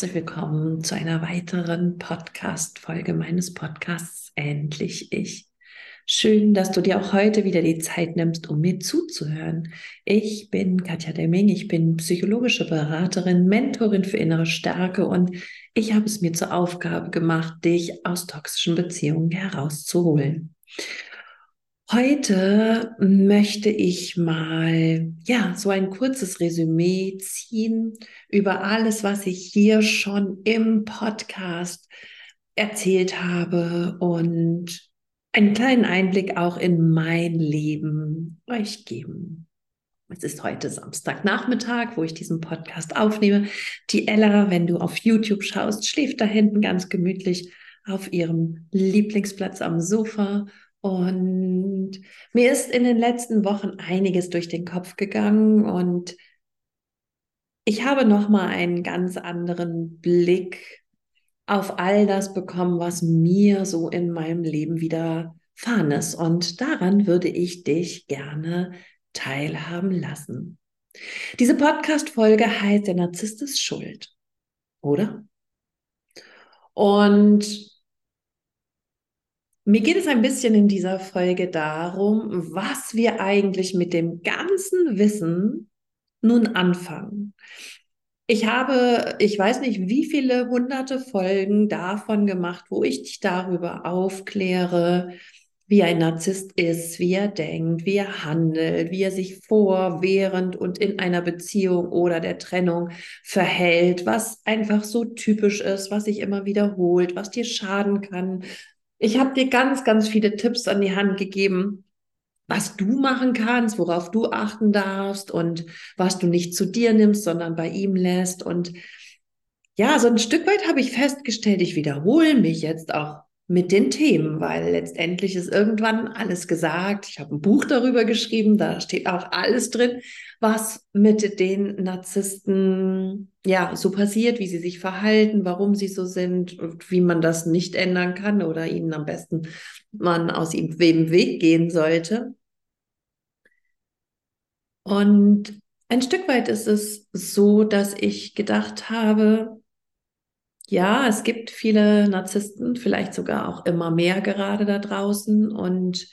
herzlich willkommen zu einer weiteren Podcast-Folge meines Podcasts Endlich Ich. Schön, dass du dir auch heute wieder die Zeit nimmst, um mir zuzuhören. Ich bin Katja Demming, ich bin psychologische Beraterin, Mentorin für innere Stärke und ich habe es mir zur Aufgabe gemacht, dich aus toxischen Beziehungen herauszuholen. Heute möchte ich mal, ja, so ein kurzes Resümee ziehen über alles, was ich hier schon im Podcast erzählt habe und einen kleinen Einblick auch in mein Leben euch geben. Es ist heute Samstagnachmittag, wo ich diesen Podcast aufnehme. Die Ella, wenn du auf YouTube schaust, schläft da hinten ganz gemütlich auf ihrem Lieblingsplatz am Sofa und mir ist in den letzten Wochen einiges durch den Kopf gegangen und ich habe noch mal einen ganz anderen Blick auf all das bekommen, was mir so in meinem Leben widerfahren ist. Und daran würde ich dich gerne teilhaben lassen. Diese Podcast-Folge heißt Der Narzisst ist schuld, oder? Und mir geht es ein bisschen in dieser Folge darum, was wir eigentlich mit dem ganzen Wissen nun anfangen. Ich habe, ich weiß nicht, wie viele hunderte Folgen davon gemacht, wo ich dich darüber aufkläre, wie ein Narzisst ist, wie er denkt, wie er handelt, wie er sich vor, während und in einer Beziehung oder der Trennung verhält, was einfach so typisch ist, was sich immer wiederholt, was dir schaden kann, ich habe dir ganz, ganz viele Tipps an die Hand gegeben, was du machen kannst, worauf du achten darfst und was du nicht zu dir nimmst, sondern bei ihm lässt. Und ja, so ein Stück weit habe ich festgestellt, ich wiederhole mich jetzt auch mit den Themen, weil letztendlich ist irgendwann alles gesagt. Ich habe ein Buch darüber geschrieben, da steht auch alles drin, was mit den Narzissten ja so passiert, wie sie sich verhalten, warum sie so sind und wie man das nicht ändern kann oder ihnen am besten man aus ihm dem Weg gehen sollte. Und ein Stück weit ist es so, dass ich gedacht habe, ja, es gibt viele Narzissten, vielleicht sogar auch immer mehr gerade da draußen und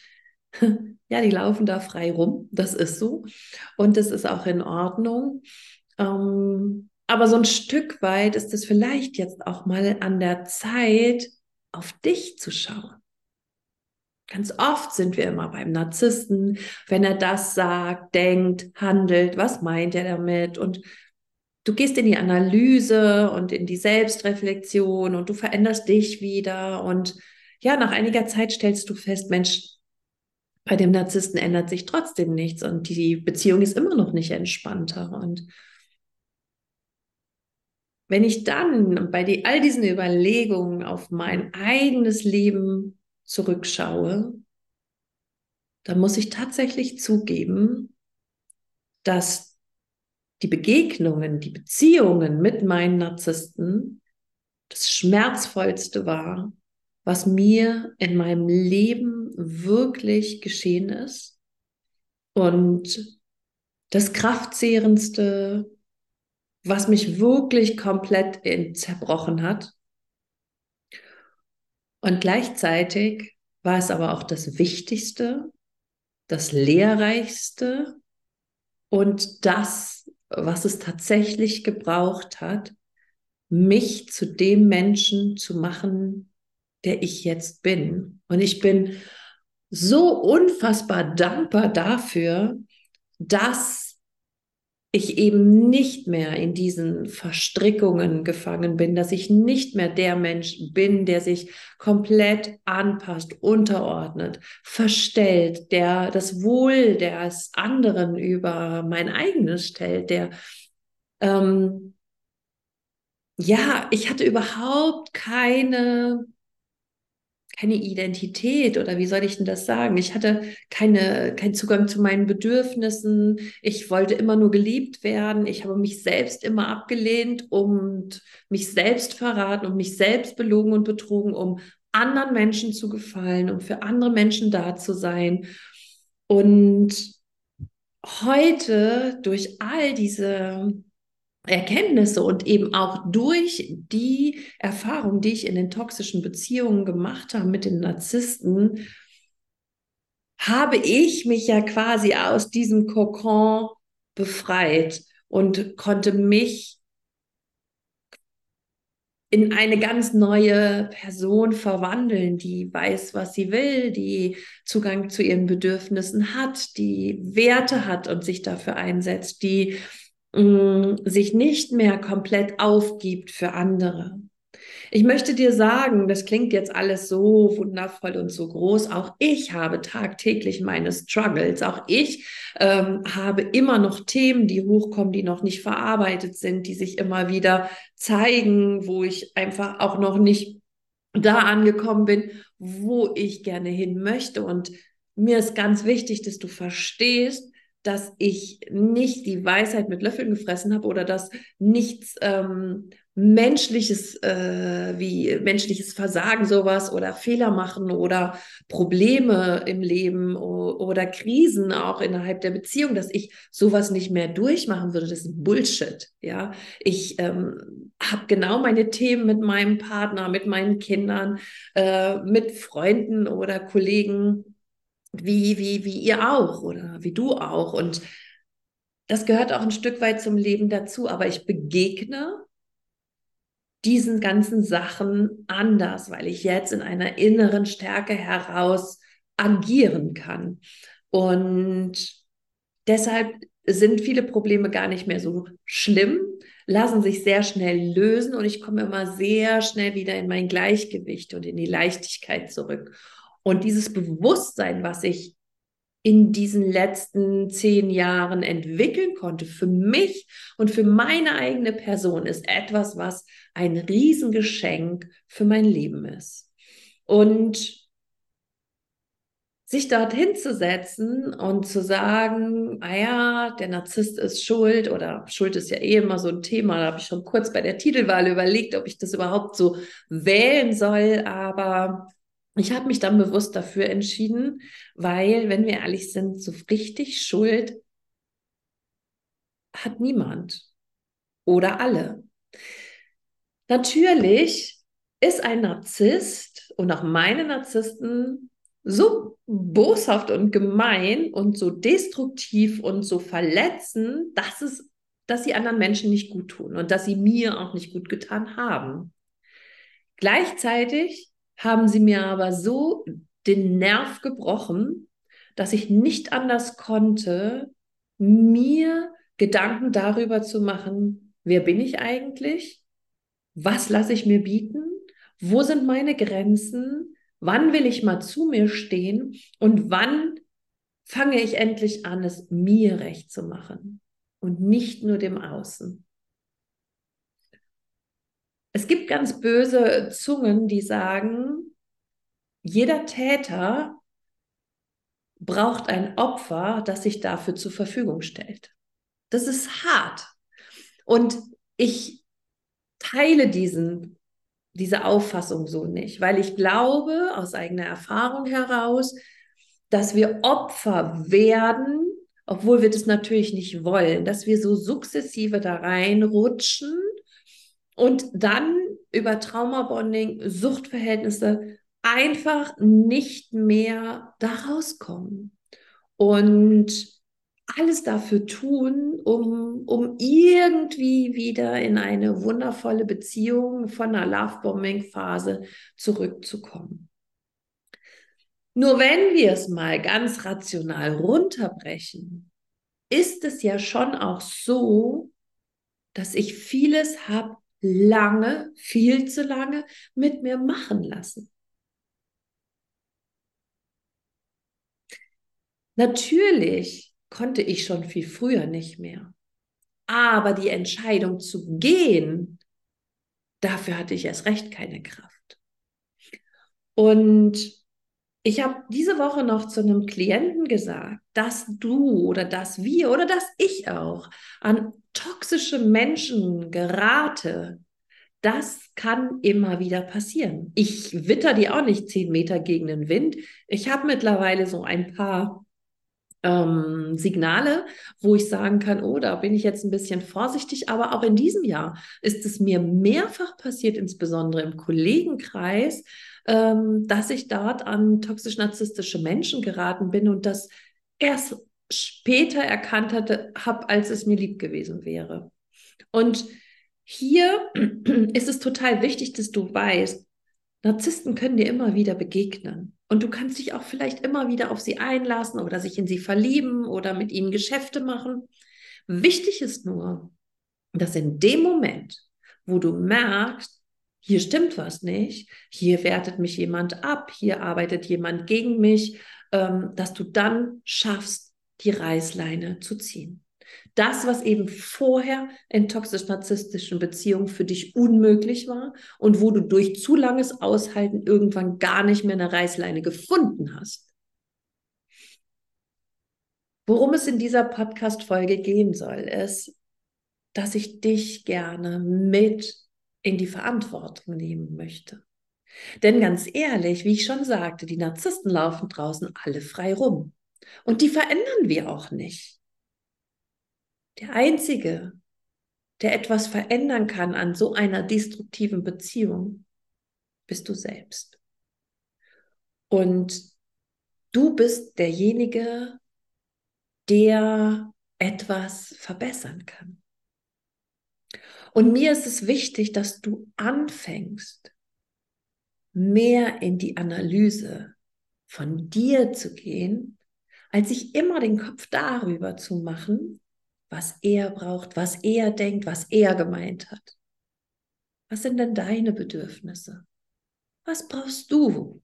ja, die laufen da frei rum. Das ist so. Und das ist auch in Ordnung. Ähm, aber so ein Stück weit ist es vielleicht jetzt auch mal an der Zeit, auf dich zu schauen. Ganz oft sind wir immer beim Narzissten, wenn er das sagt, denkt, handelt, was meint er damit? Und du gehst in die Analyse und in die Selbstreflexion und du veränderst dich wieder. Und ja, nach einiger Zeit stellst du fest, Mensch, bei dem Narzissten ändert sich trotzdem nichts und die Beziehung ist immer noch nicht entspannter. Und wenn ich dann bei die, all diesen Überlegungen auf mein eigenes Leben zurückschaue, dann muss ich tatsächlich zugeben, dass die Begegnungen, die Beziehungen mit meinen Narzissten das Schmerzvollste war, was mir in meinem Leben wirklich geschehen ist und das Kraftzehrendste, was mich wirklich komplett zerbrochen hat. Und gleichzeitig war es aber auch das Wichtigste, das Lehrreichste und das, was es tatsächlich gebraucht hat, mich zu dem Menschen zu machen, der ich jetzt bin. Und ich bin so unfassbar dankbar dafür, dass ich eben nicht mehr in diesen Verstrickungen gefangen bin, dass ich nicht mehr der Mensch bin, der sich komplett anpasst, unterordnet, verstellt, der das Wohl des anderen über mein eigenes stellt, der ähm, ja, ich hatte überhaupt keine keine Identität oder wie soll ich denn das sagen? Ich hatte keine, keinen Zugang zu meinen Bedürfnissen. Ich wollte immer nur geliebt werden. Ich habe mich selbst immer abgelehnt und mich selbst verraten und mich selbst belogen und betrogen, um anderen Menschen zu gefallen, um für andere Menschen da zu sein. Und heute durch all diese Erkenntnisse und eben auch durch die Erfahrung, die ich in den toxischen Beziehungen gemacht habe mit den Narzissten, habe ich mich ja quasi aus diesem Kokon befreit und konnte mich in eine ganz neue Person verwandeln, die weiß, was sie will, die Zugang zu ihren Bedürfnissen hat, die Werte hat und sich dafür einsetzt, die mh, mm, sich nicht mehr komplett aufgibt für andere. Ich möchte dir sagen, das klingt jetzt alles so wundervoll und so groß. Auch ich habe tagtäglich meine Struggles. Auch ich ähm, habe immer noch Themen, die hochkommen, die noch nicht verarbeitet sind, die sich immer wieder zeigen, wo ich einfach auch noch nicht da angekommen bin, wo ich gerne hin möchte. Und mir ist ganz wichtig, dass du verstehst, dass ich nicht die Weisheit mit Löffeln gefressen habe oder dass nichts ähm, menschliches, äh, wie menschliches Versagen sowas oder Fehler machen oder Probleme im Leben oder Krisen auch innerhalb der Beziehung, dass ich sowas nicht mehr durchmachen würde. Das ist Bullshit. Ja, ich ähm, habe genau meine Themen mit meinem Partner, mit meinen Kindern, äh, mit Freunden oder Kollegen, wie, wie, wie ihr auch oder wie du auch. Und das gehört auch ein Stück weit zum Leben dazu. Aber ich begegne diesen ganzen Sachen anders, weil ich jetzt in einer inneren Stärke heraus agieren kann. Und deshalb sind viele Probleme gar nicht mehr so schlimm, lassen sich sehr schnell lösen und ich komme immer sehr schnell wieder in mein Gleichgewicht und in die Leichtigkeit zurück. Und dieses Bewusstsein, was ich in diesen letzten zehn Jahren entwickeln konnte, für mich und für meine eigene Person, ist etwas, was ein Riesengeschenk für mein Leben ist. Und sich dorthin zu setzen und zu sagen, ah ja, der Narzisst ist schuld oder Schuld ist ja eh immer so ein Thema, da habe ich schon kurz bei der Titelwahl überlegt, ob ich das überhaupt so wählen soll, aber ich habe mich dann bewusst dafür entschieden, weil, wenn wir ehrlich sind, so richtig Schuld hat niemand oder alle. Natürlich ist ein Narzisst und auch meine Narzissten so boshaft und gemein und so destruktiv und so verletzend, dass es, dass sie anderen Menschen nicht gut tun und dass sie mir auch nicht gut getan haben. Gleichzeitig haben sie mir aber so den Nerv gebrochen, dass ich nicht anders konnte, mir Gedanken darüber zu machen, wer bin ich eigentlich? Was lasse ich mir bieten? Wo sind meine Grenzen? Wann will ich mal zu mir stehen? Und wann fange ich endlich an, es mir recht zu machen und nicht nur dem Außen? Es gibt ganz böse Zungen, die sagen, jeder Täter braucht ein Opfer, das sich dafür zur Verfügung stellt. Das ist hart. Und ich teile diesen, diese Auffassung so nicht, weil ich glaube aus eigener Erfahrung heraus, dass wir Opfer werden, obwohl wir das natürlich nicht wollen, dass wir so sukzessive da reinrutschen und dann über Traumabonding, Suchtverhältnisse einfach nicht mehr da rauskommen. Und alles dafür tun, um, um irgendwie wieder in eine wundervolle Beziehung von einer Lovebombing-Phase zurückzukommen. Nur wenn wir es mal ganz rational runterbrechen, ist es ja schon auch so, dass ich vieles habe lange, viel zu lange mit mir machen lassen. Natürlich konnte ich schon viel früher nicht mehr. Aber die Entscheidung zu gehen, dafür hatte ich erst recht keine Kraft. Und ich habe diese Woche noch zu einem Klienten gesagt, dass du oder dass wir oder dass ich auch an toxische Menschen gerate, das kann immer wieder passieren. Ich witter die auch nicht zehn Meter gegen den Wind. Ich habe mittlerweile so ein paar ähm, Signale, wo ich sagen kann, oh, da bin ich jetzt ein bisschen vorsichtig. Aber auch in diesem Jahr ist es mir mehrfach passiert, insbesondere im Kollegenkreis, ähm, dass ich dort an toxisch-narzisstische Menschen geraten bin und das erst später erkannt hatte, habe, als es mir lieb gewesen wäre. Und hier ist es total wichtig, dass du weißt, Narzissten können dir immer wieder begegnen. Und du kannst dich auch vielleicht immer wieder auf sie einlassen oder sich in sie verlieben oder mit ihnen Geschäfte machen. Wichtig ist nur, dass in dem Moment, wo du merkst, hier stimmt was nicht, hier wertet mich jemand ab, hier arbeitet jemand gegen mich, ähm, dass du dann schaffst, die Reißleine zu ziehen. Das, was eben vorher in toxisch-narzisstischen Beziehungen für dich unmöglich war und wo du durch zu langes Aushalten irgendwann gar nicht mehr eine Reißleine gefunden hast. Worum es in dieser Podcast-Folge gehen soll, ist, dass ich dich gerne mit in die Verantwortung nehmen möchte. Denn ganz ehrlich, wie ich schon sagte, die Narzissten laufen draußen alle frei rum. Und die verändern wir auch nicht. Der Einzige, der etwas verändern kann an so einer destruktiven Beziehung, bist du selbst. Und du bist derjenige, der etwas verbessern kann. Und mir ist es wichtig, dass du anfängst, mehr in die Analyse von dir zu gehen, als sich immer den Kopf darüber zu machen, was er braucht, was er denkt, was er gemeint hat. Was sind denn deine Bedürfnisse? Was brauchst du?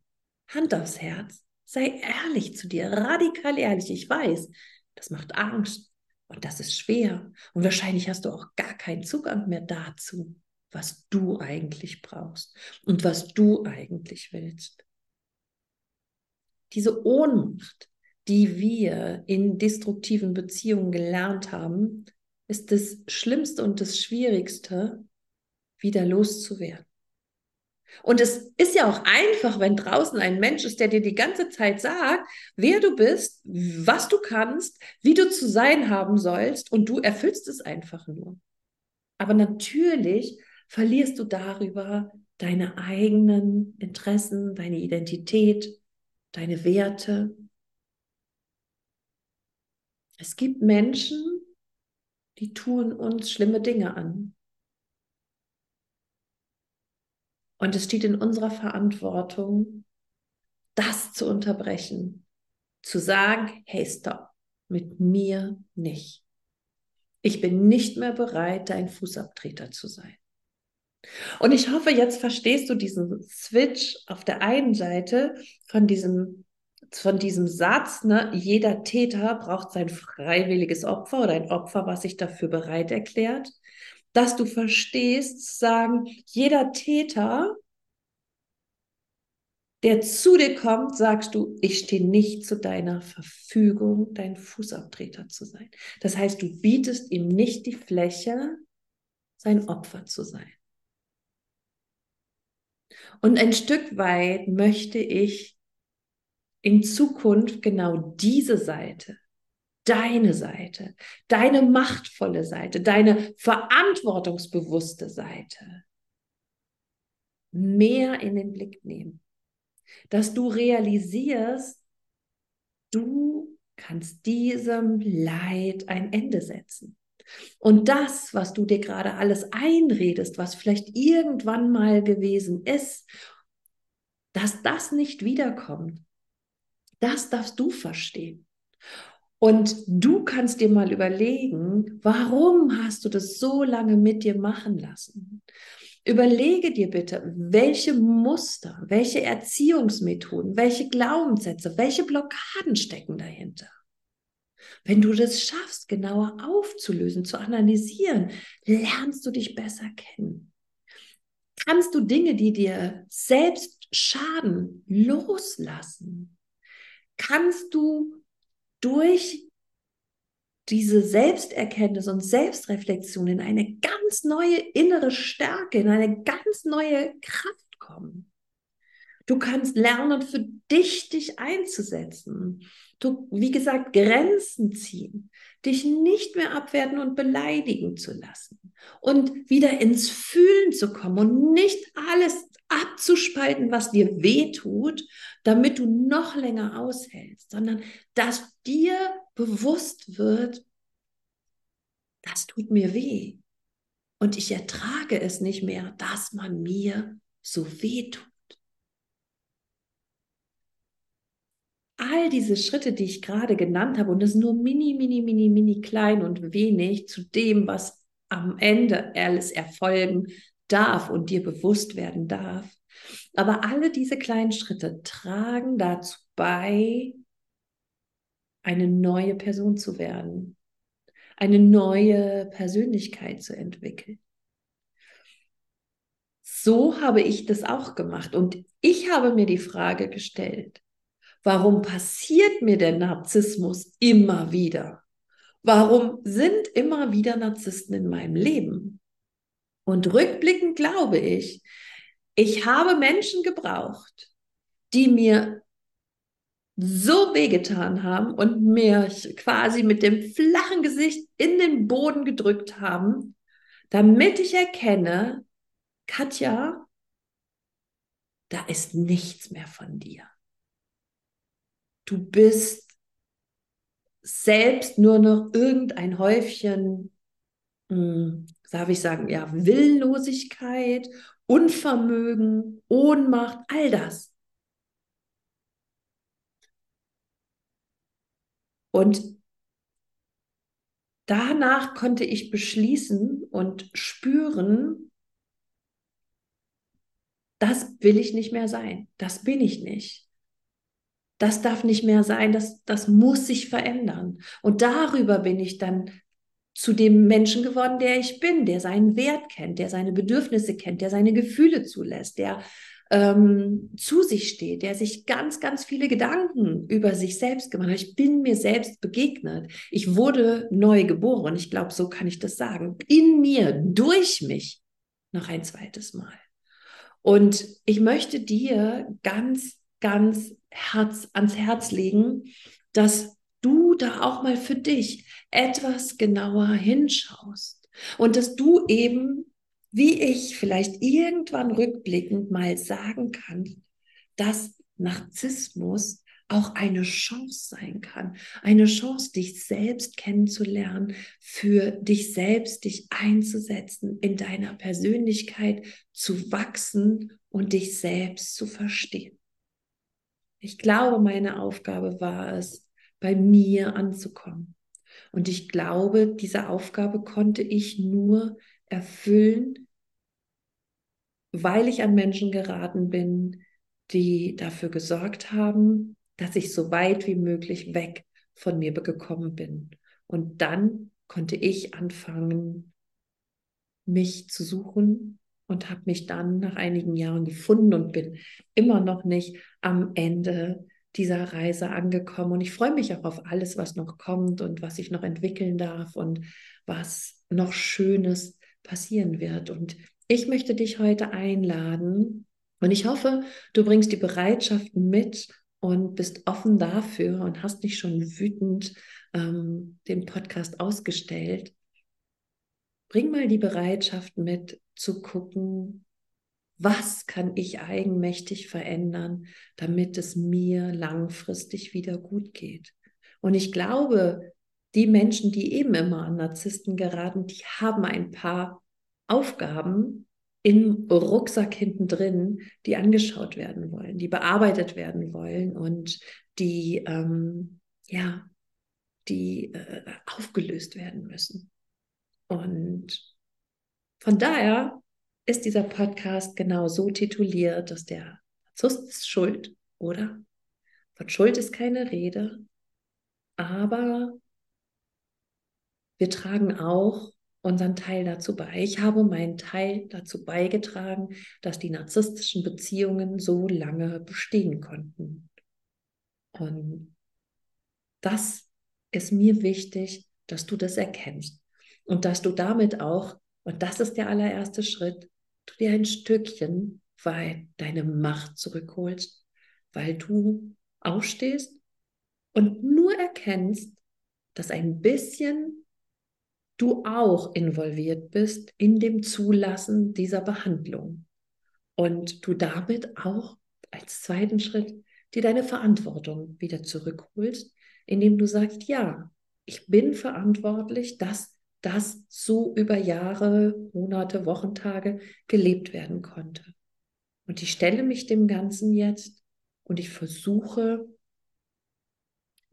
Hand aufs Herz. Sei ehrlich zu dir, radikal ehrlich. Ich weiß, das macht Angst und das ist schwer. Und wahrscheinlich hast du auch gar keinen Zugang mehr dazu, was du eigentlich brauchst und was du eigentlich willst. Diese Ohnmacht, die wir in destruktiven Beziehungen gelernt haben, ist das Schlimmste und das Schwierigste, wieder loszuwerden. Und es ist ja auch einfach, wenn draußen ein Mensch ist, der dir die ganze Zeit sagt, wer du bist, was du kannst, wie du zu sein haben sollst und du erfüllst es einfach nur. Aber natürlich verlierst du darüber deine eigenen Interessen, deine Identität, deine Werte es gibt Menschen, die tun uns schlimme Dinge an. Und es steht in unserer Verantwortung, das zu unterbrechen, zu sagen, hey, stopp, mit mir nicht. Ich bin nicht mehr bereit, dein Fußabtreter zu sein. Und ich hoffe, jetzt verstehst du diesen Switch auf der einen Seite von diesem von diesem Satz, ne, jeder Täter braucht sein freiwilliges Opfer oder ein Opfer, was sich dafür bereit erklärt, dass du verstehst, sagen, jeder Täter, der zu dir kommt, sagst du, ich stehe nicht zu deiner Verfügung, dein Fußabtreter zu sein. Das heißt, du bietest ihm nicht die Fläche, sein Opfer zu sein. Und ein Stück weit möchte ich in Zukunft genau diese Seite, deine Seite, deine machtvolle Seite, deine verantwortungsbewusste Seite mehr in den Blick nehmen. Dass du realisierst, du kannst diesem Leid ein Ende setzen. Und das, was du dir gerade alles einredest, was vielleicht irgendwann mal gewesen ist, dass das nicht wiederkommt, das darfst du verstehen. Und du kannst dir mal überlegen, warum hast du das so lange mit dir machen lassen? Überlege dir bitte, welche Muster, welche Erziehungsmethoden, welche Glaubenssätze, welche Blockaden stecken dahinter. Wenn du das schaffst, genauer aufzulösen, zu analysieren, lernst du dich besser kennen. Kannst du Dinge, die dir selbst schaden, loslassen kannst du durch diese Selbsterkenntnis und Selbstreflexion in eine ganz neue innere Stärke, in eine ganz neue Kraft kommen. Du kannst lernen, für dich, dich einzusetzen. Du, wie gesagt, Grenzen ziehen, dich nicht mehr abwerten und beleidigen zu lassen und wieder ins Fühlen zu kommen und nicht alles abzuspalten, was dir weh tut, damit du noch länger aushältst, sondern dass dir bewusst wird, das tut mir weh. Und ich ertrage es nicht mehr, dass man mir so weh tut. All diese Schritte, die ich gerade genannt habe, und das nur mini, mini, mini, mini klein und wenig zu dem, was am Ende alles erfolgen darf und dir bewusst werden darf. Aber alle diese kleinen Schritte tragen dazu bei, eine neue Person zu werden, eine neue Persönlichkeit zu entwickeln. So habe ich das auch gemacht und ich habe mir die Frage gestellt, warum passiert mir der Narzissmus immer wieder? Warum sind immer wieder Narzissten in meinem Leben? Und rückblickend glaube ich, ich habe Menschen gebraucht, die mir so wehgetan haben und mir quasi mit dem flachen Gesicht in den Boden gedrückt haben, damit ich erkenne, Katja, da ist nichts mehr von dir. Du bist selbst nur noch irgendein Häufchen, hm, darf ich sagen, ja, Willenlosigkeit, Unvermögen, Ohnmacht, all das. Und danach konnte ich beschließen und spüren, das will ich nicht mehr sein. Das bin ich nicht. Das darf nicht mehr sein. Das, das muss sich verändern. Und darüber bin ich dann zu dem Menschen geworden, der ich bin, der seinen Wert kennt, der seine Bedürfnisse kennt, der seine Gefühle zulässt, der ähm, zu sich steht, der sich ganz, ganz viele Gedanken über sich selbst gemacht hat. Ich bin mir selbst begegnet. Ich wurde neu geboren. Ich glaube, so kann ich das sagen. In mir, durch mich, noch ein zweites Mal. Und ich möchte dir ganz, ganz Herz, ans Herz legen, dass da auch mal für dich etwas genauer hinschaust und dass du eben wie ich vielleicht irgendwann rückblickend mal sagen kann, dass Narzissmus auch eine Chance sein kann. Eine Chance, dich selbst kennenzulernen, für dich selbst dich einzusetzen, in deiner Persönlichkeit zu wachsen und dich selbst zu verstehen. Ich glaube, meine Aufgabe war es, bei mir anzukommen. Und ich glaube, diese Aufgabe konnte ich nur erfüllen, weil ich an Menschen geraten bin, die dafür gesorgt haben, dass ich so weit wie möglich weg von mir gekommen bin. Und dann konnte ich anfangen, mich zu suchen und habe mich dann nach einigen Jahren gefunden und bin immer noch nicht am Ende dieser Reise angekommen. Und ich freue mich auch auf alles, was noch kommt und was ich noch entwickeln darf und was noch Schönes passieren wird. Und ich möchte dich heute einladen und ich hoffe, du bringst die Bereitschaft mit und bist offen dafür und hast nicht schon wütend ähm, den Podcast ausgestellt. Bring mal die Bereitschaft mit zu gucken, was kann ich eigenmächtig verändern, damit es mir langfristig wieder gut geht. Und ich glaube, die Menschen, die eben immer an Narzissten geraten, die haben ein paar Aufgaben im Rucksack hinten drin, die angeschaut werden wollen, die bearbeitet werden wollen und die, ähm, ja, die äh, aufgelöst werden müssen. Und von daher ist dieser Podcast genau so tituliert, dass der Narzisst ist schuld, oder? Von Schuld ist keine Rede, aber wir tragen auch unseren Teil dazu bei. Ich habe meinen Teil dazu beigetragen, dass die narzisstischen Beziehungen so lange bestehen konnten. Und das ist mir wichtig, dass du das erkennst und dass du damit auch, und das ist der allererste Schritt, du dir ein Stückchen weit deine Macht zurückholst, weil du aufstehst und nur erkennst, dass ein bisschen du auch involviert bist in dem Zulassen dieser Behandlung und du damit auch als zweiten Schritt dir deine Verantwortung wieder zurückholst, indem du sagst, ja, ich bin verantwortlich, dass das so über Jahre, Monate, Wochentage gelebt werden konnte. Und ich stelle mich dem Ganzen jetzt und ich versuche,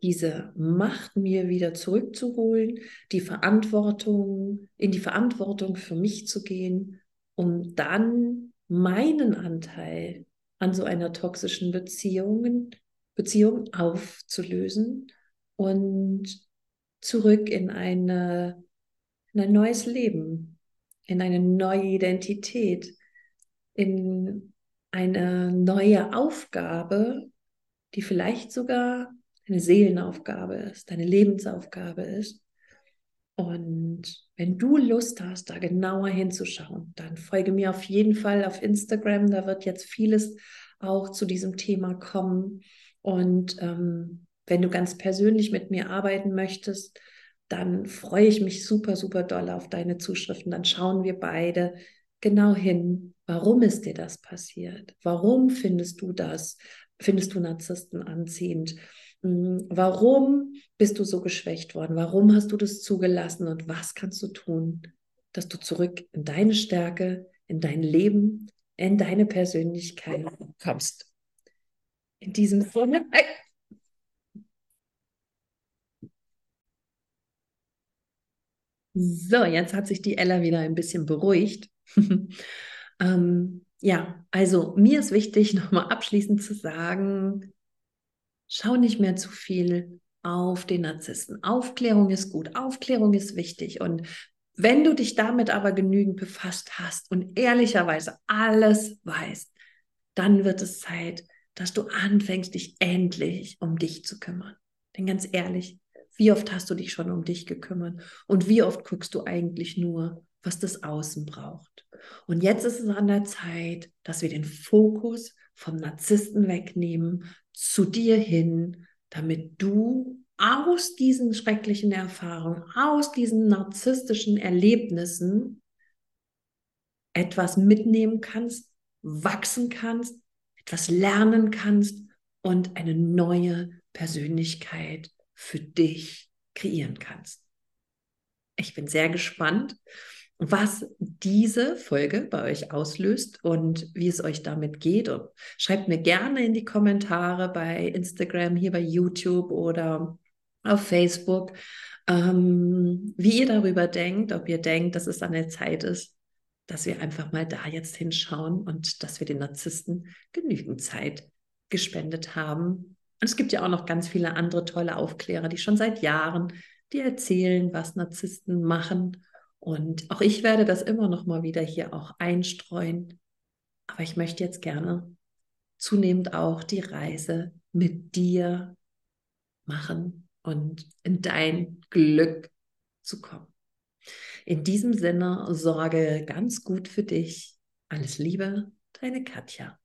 diese Macht mir wieder zurückzuholen, die Verantwortung, in die Verantwortung für mich zu gehen, um dann meinen Anteil an so einer toxischen Beziehung, Beziehung aufzulösen und zurück in, eine, in ein neues Leben, in eine neue Identität, in eine neue Aufgabe, die vielleicht sogar eine Seelenaufgabe ist, deine Lebensaufgabe ist. Und wenn du Lust hast, da genauer hinzuschauen, dann folge mir auf jeden Fall auf Instagram. Da wird jetzt vieles auch zu diesem Thema kommen. Und ähm, wenn du ganz persönlich mit mir arbeiten möchtest, dann freue ich mich super, super doll auf deine Zuschriften. Dann schauen wir beide genau hin, warum ist dir das passiert? Warum findest du das? Findest du Narzissten anziehend? Hm, warum bist du so geschwächt worden? Warum hast du das zugelassen? Und was kannst du tun, dass du zurück in deine Stärke, in dein Leben, in deine Persönlichkeit kommst? In diesem Sinne. So, jetzt hat sich die Ella wieder ein bisschen beruhigt. ähm, ja, also mir ist wichtig, nochmal abschließend zu sagen, schau nicht mehr zu viel auf den Narzissten. Aufklärung ist gut, Aufklärung ist wichtig. Und wenn du dich damit aber genügend befasst hast und ehrlicherweise alles weißt, dann wird es Zeit, dass du anfängst, dich endlich um dich zu kümmern. Denn ganz ehrlich, wie oft hast du dich schon um dich gekümmert? Und wie oft guckst du eigentlich nur, was das Außen braucht? Und jetzt ist es an der Zeit, dass wir den Fokus vom Narzissten wegnehmen, zu dir hin, damit du aus diesen schrecklichen Erfahrungen, aus diesen narzisstischen Erlebnissen etwas mitnehmen kannst, wachsen kannst, etwas lernen kannst und eine neue Persönlichkeit für dich kreieren kannst. Ich bin sehr gespannt, was diese Folge bei euch auslöst und wie es euch damit geht. Und schreibt mir gerne in die Kommentare bei Instagram, hier bei YouTube oder auf Facebook, ähm, wie ihr darüber denkt, ob ihr denkt, dass es an der Zeit ist, dass wir einfach mal da jetzt hinschauen und dass wir den Narzissten genügend Zeit gespendet haben, und es gibt ja auch noch ganz viele andere tolle Aufklärer, die schon seit Jahren dir erzählen, was Narzissten machen. Und auch ich werde das immer noch mal wieder hier auch einstreuen. Aber ich möchte jetzt gerne zunehmend auch die Reise mit dir machen und in dein Glück zu kommen. In diesem Sinne, sorge ganz gut für dich. Alles Liebe, deine Katja.